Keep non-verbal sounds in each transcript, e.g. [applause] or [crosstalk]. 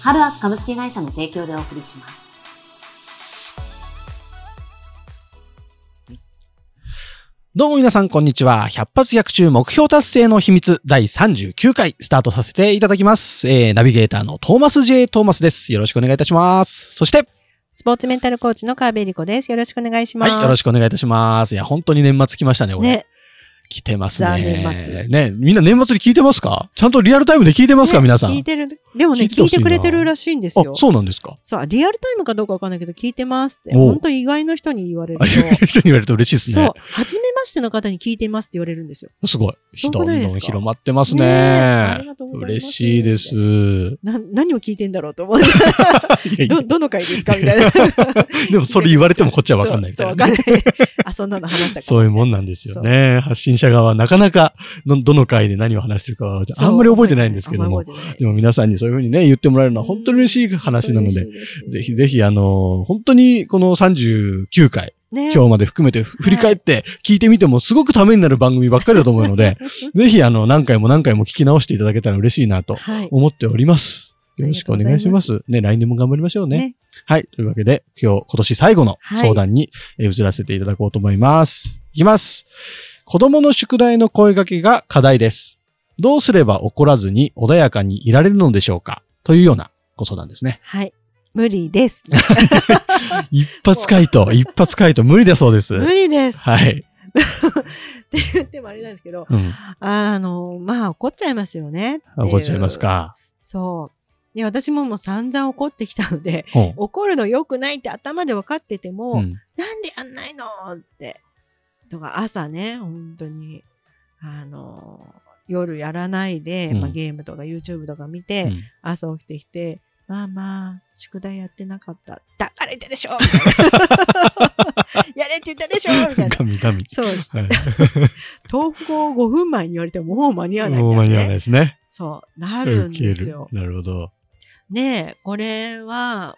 ハルアス株式会社の提供でお送りします。どうも皆さん、こんにちは。百発百中目標達成の秘密第39回スタートさせていただきます。えー、ナビゲーターのトーマス J. トーマスです。よろしくお願いいたします。そして、スポーツメンタルコーチの川辺理子です。よろしくお願いします。はい、よろしくお願いいたします。いや、本当に年末来ましたね、俺。ね。来てますね。ザ年末ね、みんな年末に聞いてますか？ちゃんとリアルタイムで聞いてますか、ね皆さん。聞いてる。でもね、聞い聞いてくれてるらしいんですあよ、。そうなんですか？そう、リアルタイムかどうかわかんないけど、聞いてますって。本当意外の人に言われるあと。人に言われると嬉しいですそうね。。初めましての方に聞いてますって言われるんですよ。すごい。どんどん広まってますねえあねりがとうございます嬉しいです。な、何を聞いてんだろうと思う。[laughs] いやいやど、どの回ですか？みたいな。でもそれ言われてもこっちはわかんないみたそう、わかんない。あ、そんなの話したかそういうもんなんですよね。発信者側はなかなかど、どの回で何を話してるかはあんまり覚えてないんですけども。でも皆さんにそういうふうにね、言ってもらえるのは本当に嬉しい話なので、ぜひぜひあの、本当にこの39回、ね今日まで含めて振り返って聞いてみてもすごくためになる番組ばっかりだと思うので、ぜひあの、何回も何回も聞き直していただけたら嬉しいなとはい。思っております。よろしくお願いします。ね、来年も頑張りましょうね。ねはい。というわけで、今日、今年最後のはい相談にえー移らせていただこうと思います。いきます。子供の宿題の声掛けが課題です。どうすれば怒らずに穏やかにいられるのでしょうか？というようなご相談ですね。はい。無理です。[laughs] 一発回答、[laughs] 一発回答、無理だそうです。無理です。はい。[laughs] って言ってもあれなんですけど、うん。あの、まあ、怒っちゃいますよね。怒っちゃいます。か。そう。で、私ももう散々怒ってきたので、ほ怒るの良くないって頭で分かってても、う。うなんん。でやんないのって。とか、朝ね、本当に、あの、夜やらないで、うんまあ、ゲームとか YouTube とか見て、うん朝起きてきて、まあまあ、宿題やってなかった。だから言ったでしょ [laughs] やれって言ったでしょみたいな。神々。そう、はい [laughs] 投稿5分前に言われてももう間に合わないみもう間に合わない。ですね。そう、なるんですよなるほど。ねえ、これは、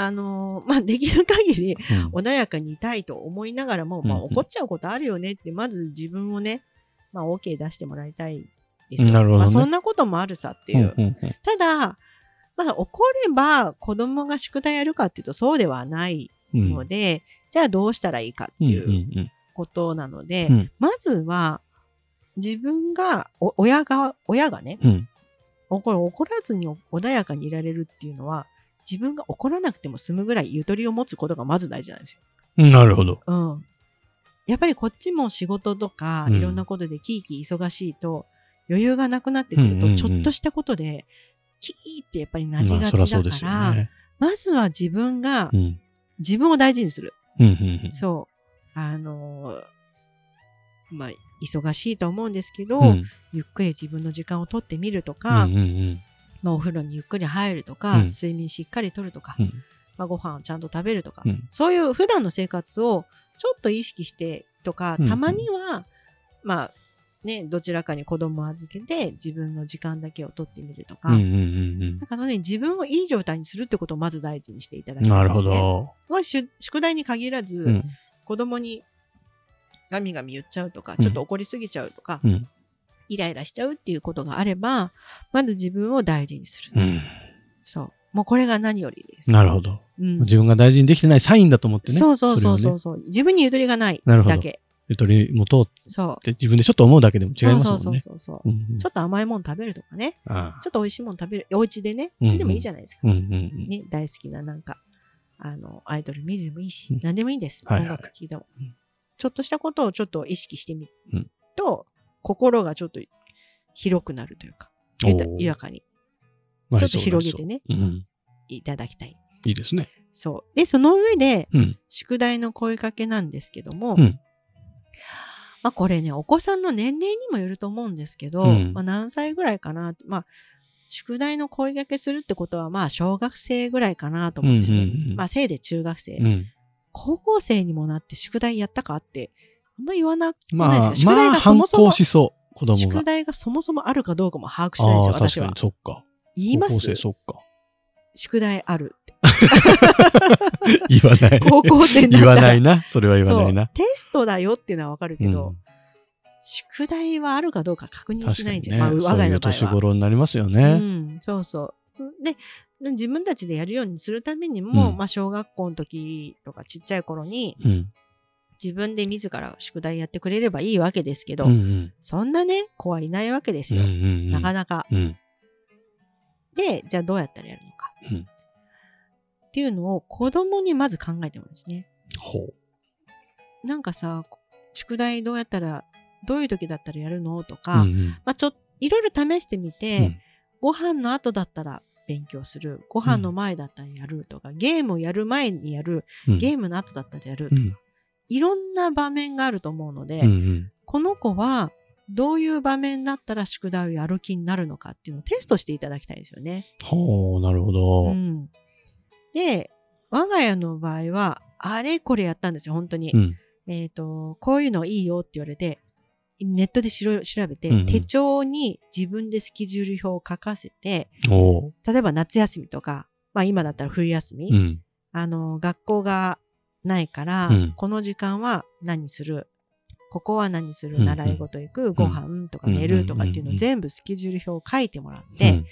あのーまあ、できる限りうん。穏やかにいたいと思いながらも、まあ、うん。うん怒っちゃうことあるよねって、まず自分をね、まあ、OK 出してもらいたいですよ。なるほどね。まあ、そんなこともあるさっていう。うんうんうん。ただ、まあ、怒れば子供が宿題やるかっていうとそうではないうん。ので、じゃあどうしたらいいかってうんいううん。ことなので、うん。まずは自分が、お親が、親がね、うん。怒らずに穏やかにいられるっていうのは、自分が怒らなくても済むぐらいゆとりを持つことがまず大事なんですよ。うん。なるほど。うん。やっぱりこっちも仕事とか、うんいろんなことでキーキー忙しいと、余裕がなくなってくると、うんうんうんちょっとしたことで、キーってやっぱりなりまあがちだから。まずは自分がう、ん。自分を大事にする。うんうんうんそう。あのーまあ、忙しいと思うんですけど、うんゆっくり自分の時間をとってみるとうか、んうんまあ、お風呂にゆっくり入るとか、うん。睡眠しっかりとるとか、うん。まあ、ご飯をちゃんと食べるとか、うん。そういう普段の生活をちょっと意識してとか、うんたまには、まあ、ね、どちらかに子供を預けて自分の時間だけをとってみるとか、うんうんうんなんかそのように自分をいい状態にするってことをまず第一にしていただきたいです、ね。ほど。これ宿宿題に限らず、うん。子供にガミガミ言っちゃうとか、うん。ちょっと怒りすぎちゃうとか、うんイライラしちゃうっていうことがあれば、まず自分を大事にする。うん。そう。もうこれが何よりです。なるほど。うん自分が大事にできてないサインだと思ってね。そうそうそうそうそう、自分にゆとりがないだけ。ゆとりも通っそう。て自分でちょっと思うだけでも違いますもんね。そうそうそうそう。うんうんちょっと甘いもの食べるとかね。ちょっと美味しいもの食べる。お家でね。それでもいいじゃないですか。うんうんうん。ね、大好きななんか、あの、アイドル見てもいいし、うん何でもいいんです。はいはい音楽聴いてもうん。ちょっとしたことをちょっと意識してみるうんと、心がちょっと広くなるというか、豊かにちょっと広げてね。ううん。いただきたい。いいですね。そう。で、その上で、うん。宿題の声かけなんですけども、うんまあこれね、お子さんの年齢にもよると思うんですけど、うんまあ何歳ぐらいかなまあ、宿題の声掛けするってことは、まあ、小学生ぐらいかなと思うんですね。まあ、せいで中学生。うん。高校生にもなって宿題やったかって、あんま言わなくないまあですか、、宿題まあ、がそ反もそも、抗しそう、子供が宿。題がそもそもあるかどうかも把握してないんですよ、私は。そっか。言います？そっか。宿題ある。言わない。高校生に言。わないな。それは言わないそうな。テストだよっていうのはわかるけど、うん宿題はあるかどうか確認し。ないんじゃん。まあ、そういう我が家の場合は。年頃になりますようね。ん、そうそう。で、自分たちでやるようにするためにも、うんまあ、小学校の時とかちっちゃい頃に、うん。自分で自ら宿題やってくれればいいわけですけど、うんうん。そんなね、子はいないわけですうんうよ。んなかなか。うん。で、じゃあどうやったらやるのか。うんっていうのを子供にまず考えてもらうんですね。ほなんかさ、宿題どうやったら、どういう時だったらやるのとう。か、うんうんまあちょっと、いろいろ試してみて、うんご飯の後だったら勉強する。ご飯の前だったらやるとか、ゲームをやる前にやる。うんゲームの後だったらやるとか、うんいろんな場面があると思うので、うんうんこの子はどういう場面だったら宿題をやる気になるのかっていうのをテストしていただきたいですよね。ほう、なるほど。うん、で、我が家の場合は、あれこれやったんですよ、本当に。うん。えっ、と、こういうのいいよって言われて、ネットでしろ調べて、うんうん手帳に自分でスケジュール表を書かせて。例えば夏休みとか、まあ今だったら冬休み、うん。あの、学校がないから、うんこの時間は何する？ここは何する？習い事行く、ご飯とか寝るとかっていうのを全部スケジュール表を書いてもらっうて、ん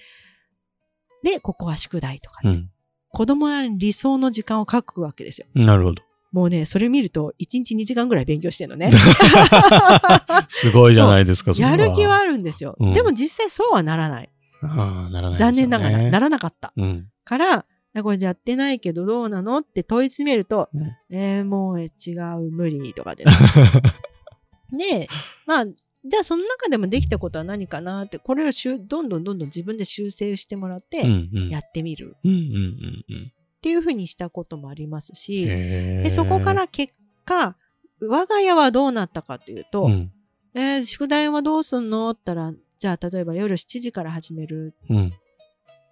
で、ここは宿題とか、うん。子供なりに理想の時間を書くわけですよ。なるほど。もうね、それ見ると、1日2時間ぐらい勉強してんのね。[laughs] [laughs] すごいじゃないですか、やる気はあるんですよ。うんでも実際そうはならない。ああ、ならないね。残念ながら、ならなかった。うん。から、これやってないけどどうなのって問い詰めると、うんえー、もうえ違う、無理とかで。[laughs] で、まあ、じゃあその中でもできたことは何かなって、これをしゅどんどんどんどん自分で修正してもらって、うんうん。やってみるうんうんうんうん。っていうふうにしたこともありますし、でそこか、ら結果、我が家はどうなったかというと、うん。えー宿題はどうすんの？って言ったら、じゃあ例えば夜7時から始めるってうん。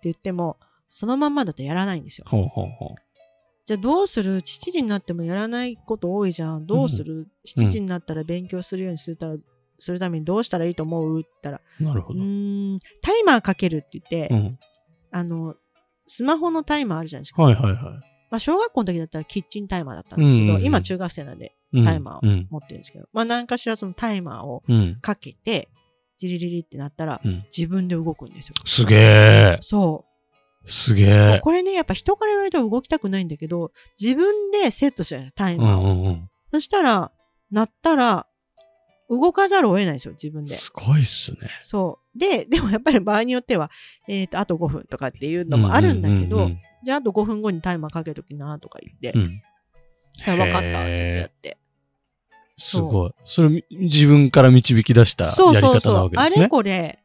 言っても、そのまんまだとやらないんですよ。ほうほうほじゃあどうする ?7 時になってもやらないこと多いじゃん。どうする、?7 時になったら勉強するようにするたら、するためにどうしたらいいと思う？って言ったら、う。なるほうど。ーん、タイマーかけるって言って、うん。あの、スマホのタイマーあるじゃないですか。はいはいはい。まあ、小学校の時だったらキッチンタイマーだったんですけど、うんうんうん今中学生なんでうんタイマーをうん。持ってるんですけど、まあ何かしらそのタイマーをうん。かけて、ジリリリってなったら、うん。自分で動くんですよ。すげえ。そすげう。え。これね、やっぱ人から言われたら動きたくないんだけど、自分でセットしてるんですタイうんマーを。うんうん。そしたら、鳴ったら、動かざるを得ないんですよ、自分で。すごいっすね。そう。で、でもやっぱり場合によっては、えっ、と、あと5分とかっていうのもあるんだけど、うんじゃああと5分後にタイマーかけときなとか言って、うんうんうん。分かったって言ってやって。すごい。それみ自分から導き出したそうやり方なそうそう。あれわけですね。これ、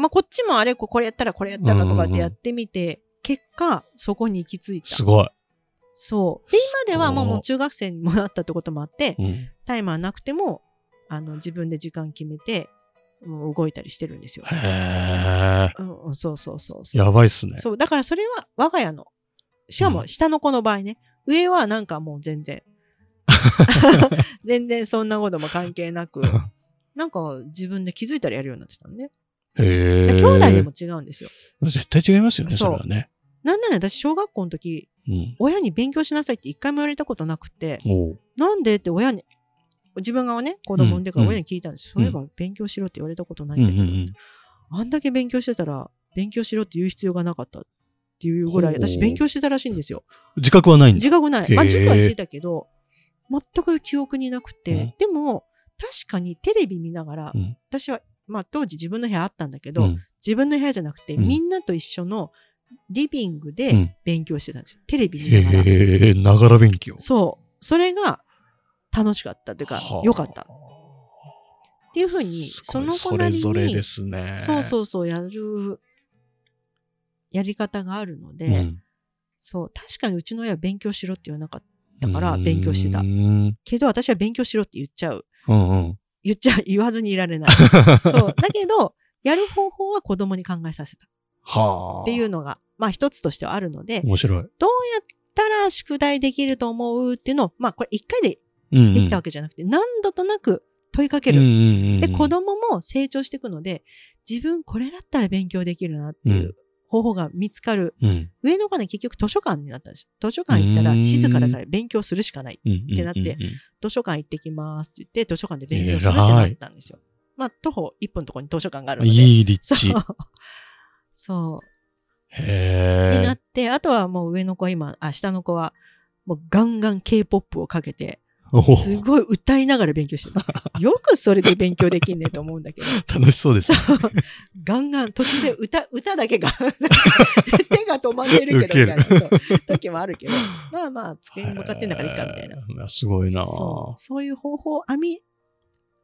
まあ、こっちもあれここれやったらこれやったらとかってやってみて、結果、そこに行き着いたす。ごい。そう。で、今ではもうもう中学生にもなったってこともあって、うん。タイマーなくても、あの、自分で時間決めて、もう動いたりしてるんですよ。へえ。うんうん、そうそうそうそう。やばいっすね。そう、だからそれは我が家の、しかうんも下の子の場合ね、上はなんかもう全然、[laughs] 全然そんなことも関係なく、[laughs] なんか自分で気づいたらやるようになってたのね。へえ。で兄弟でも違うんですよ。絶対違いますよね、それはね。なんなら私小学校の時、うん。親に勉強しなさいって一回も言われたことなくて、なんでって親に、自分がね、子供産んでからうん親に聞いたんです。うんそういえば勉強しろって言われたことないうんんだけど、うんうん。あんだけ勉強してたら、勉強しろって言う必要がなかったっていうぐらい、私勉強してたらしいんですよ。自覚はないんだ。自覚ない。まあ、塾は言ってたけど、全く記憶になくて、うんでも、確かにテレビ見ながら、うん私は、まあ、当時自分の部屋あったんだけど、うん自分の部屋じゃなくて、うんみんなと一緒のリビングうでん勉強してたんですよ。テレビ見ながら。へえ、ながら勉強。そう。それが楽しかったというかは、あ良かった。っていうふうに、その子なりに、それぞれですね。そうそうそう、やる、やり方があるので、うんそう、確かにうちの親は勉強しろって言わなかったから勉強してたう。んけど私は勉強しろって言っちゃう。うんうん。言っちゃう、[laughs] 言わずにいられない。[laughs] そう。だけど、やる方法は子供に考えさせた。はあ。っていうのが、まあ一つとしてはあるので、面白い。どうやったら宿題できると思うっていうのを、まあこれ一回でうんうんできたわけじゃなくて、何度となく問いかける。うんうんうんで、子供も成長していくので、自分これだったら勉強できるなってうんいう方法が見つかる。うん上の子はね、結局図書館になったんですよ。図書館行ったらうん静かだから勉強するしかない。ってなって図書館行ってきますって言って、図書館で勉強するってなったんですよ。まあ、徒歩1分のところに図書館があるので。いい立地。そう。そう。ってへえなっ。て、あとはもう上の子は今、あ、下の子は、もうガンガン K-POP をかけて、おすごい歌いながら勉強してる。[laughs] よくそれで勉強できんねと思うんだけど。楽しそうです。ガンガン、途中で歌、歌だけが、[laughs] 手が止まってるけど、みたいな、そう、時もあるけど、まあまあ、机に向かってんだからいいか、みたいな。な。すごいなそう。そういう方法を編み、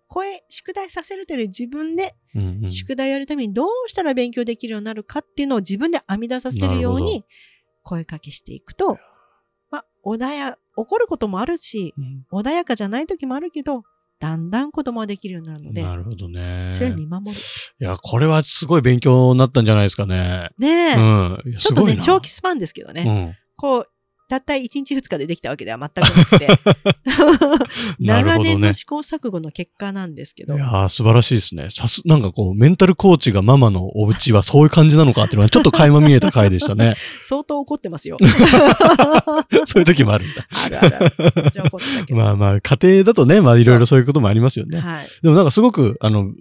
声、宿題させるというより自分で宿題やるためにどうしたら勉強できるようになるかっていうのを自分で編み出させるように声かけしていくと、まあ、穏や、怒ることもあるし、うん穏やかじゃない時もあるけど、だんだん子供はできるようになるので、なるほどね。それを見守る。いや、これはすごい勉強になったんじゃないですかね。ねえ、うん。ちょっとね、長期スパンですけどね。うん。こう、たった1日2日でできたわけでは全くなくて、[laughs] 長年の。試行錯誤の結果なんですけど、いやー素晴らしいですね。さす、なんかこう、メンタルコーチがママのお家はそういう感じなのかっていうのはちょっと垣間見えた回でしたね。[laughs] 相当怒ってますよ。[laughs] そういう時もあるんだ。あるある。まあまあ、家庭だとね、まあいろいろそういうこともありますよね。はい。でもなんかすごく、あの、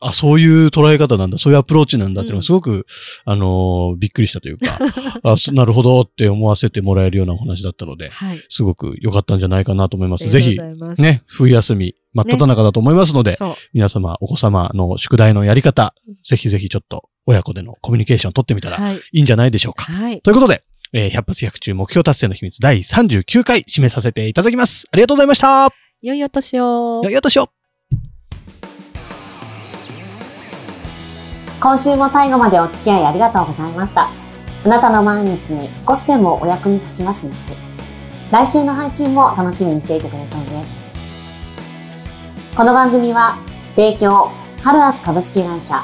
あ、そういう捉え方なんだ、そういうアプローチなんだっていうのがすごく、あのーびっくりしたというか、[laughs] あそなるほどって思わせてもらえるようなお話だったので、はい。すごく良かったんじゃないかなと思います。あぜひ。ね、冬休み、真っ只中だと思いますので、そう。皆様、お子様の宿題のやり方、ぜひぜひちょっと親子でのコミュニケーション取ってみたらはい。いいんじゃないでしょうか。はい。ということで、えー100発100中目標達成の秘密第39回締めさせていただきます。ありがとうございました。良いお年を。よいお年を。今週も最後までお付き合いありがとうございました。あなたの毎日に少しでもお役に立ちますように。来週の配信も楽しみにしていてくださいね。この番組は、提供、ハルアス株式会社、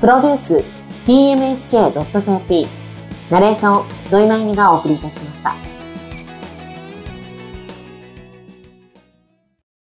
プロデュース、tmsk.jp、ナレーション、土井まゆみがお送りいたしました。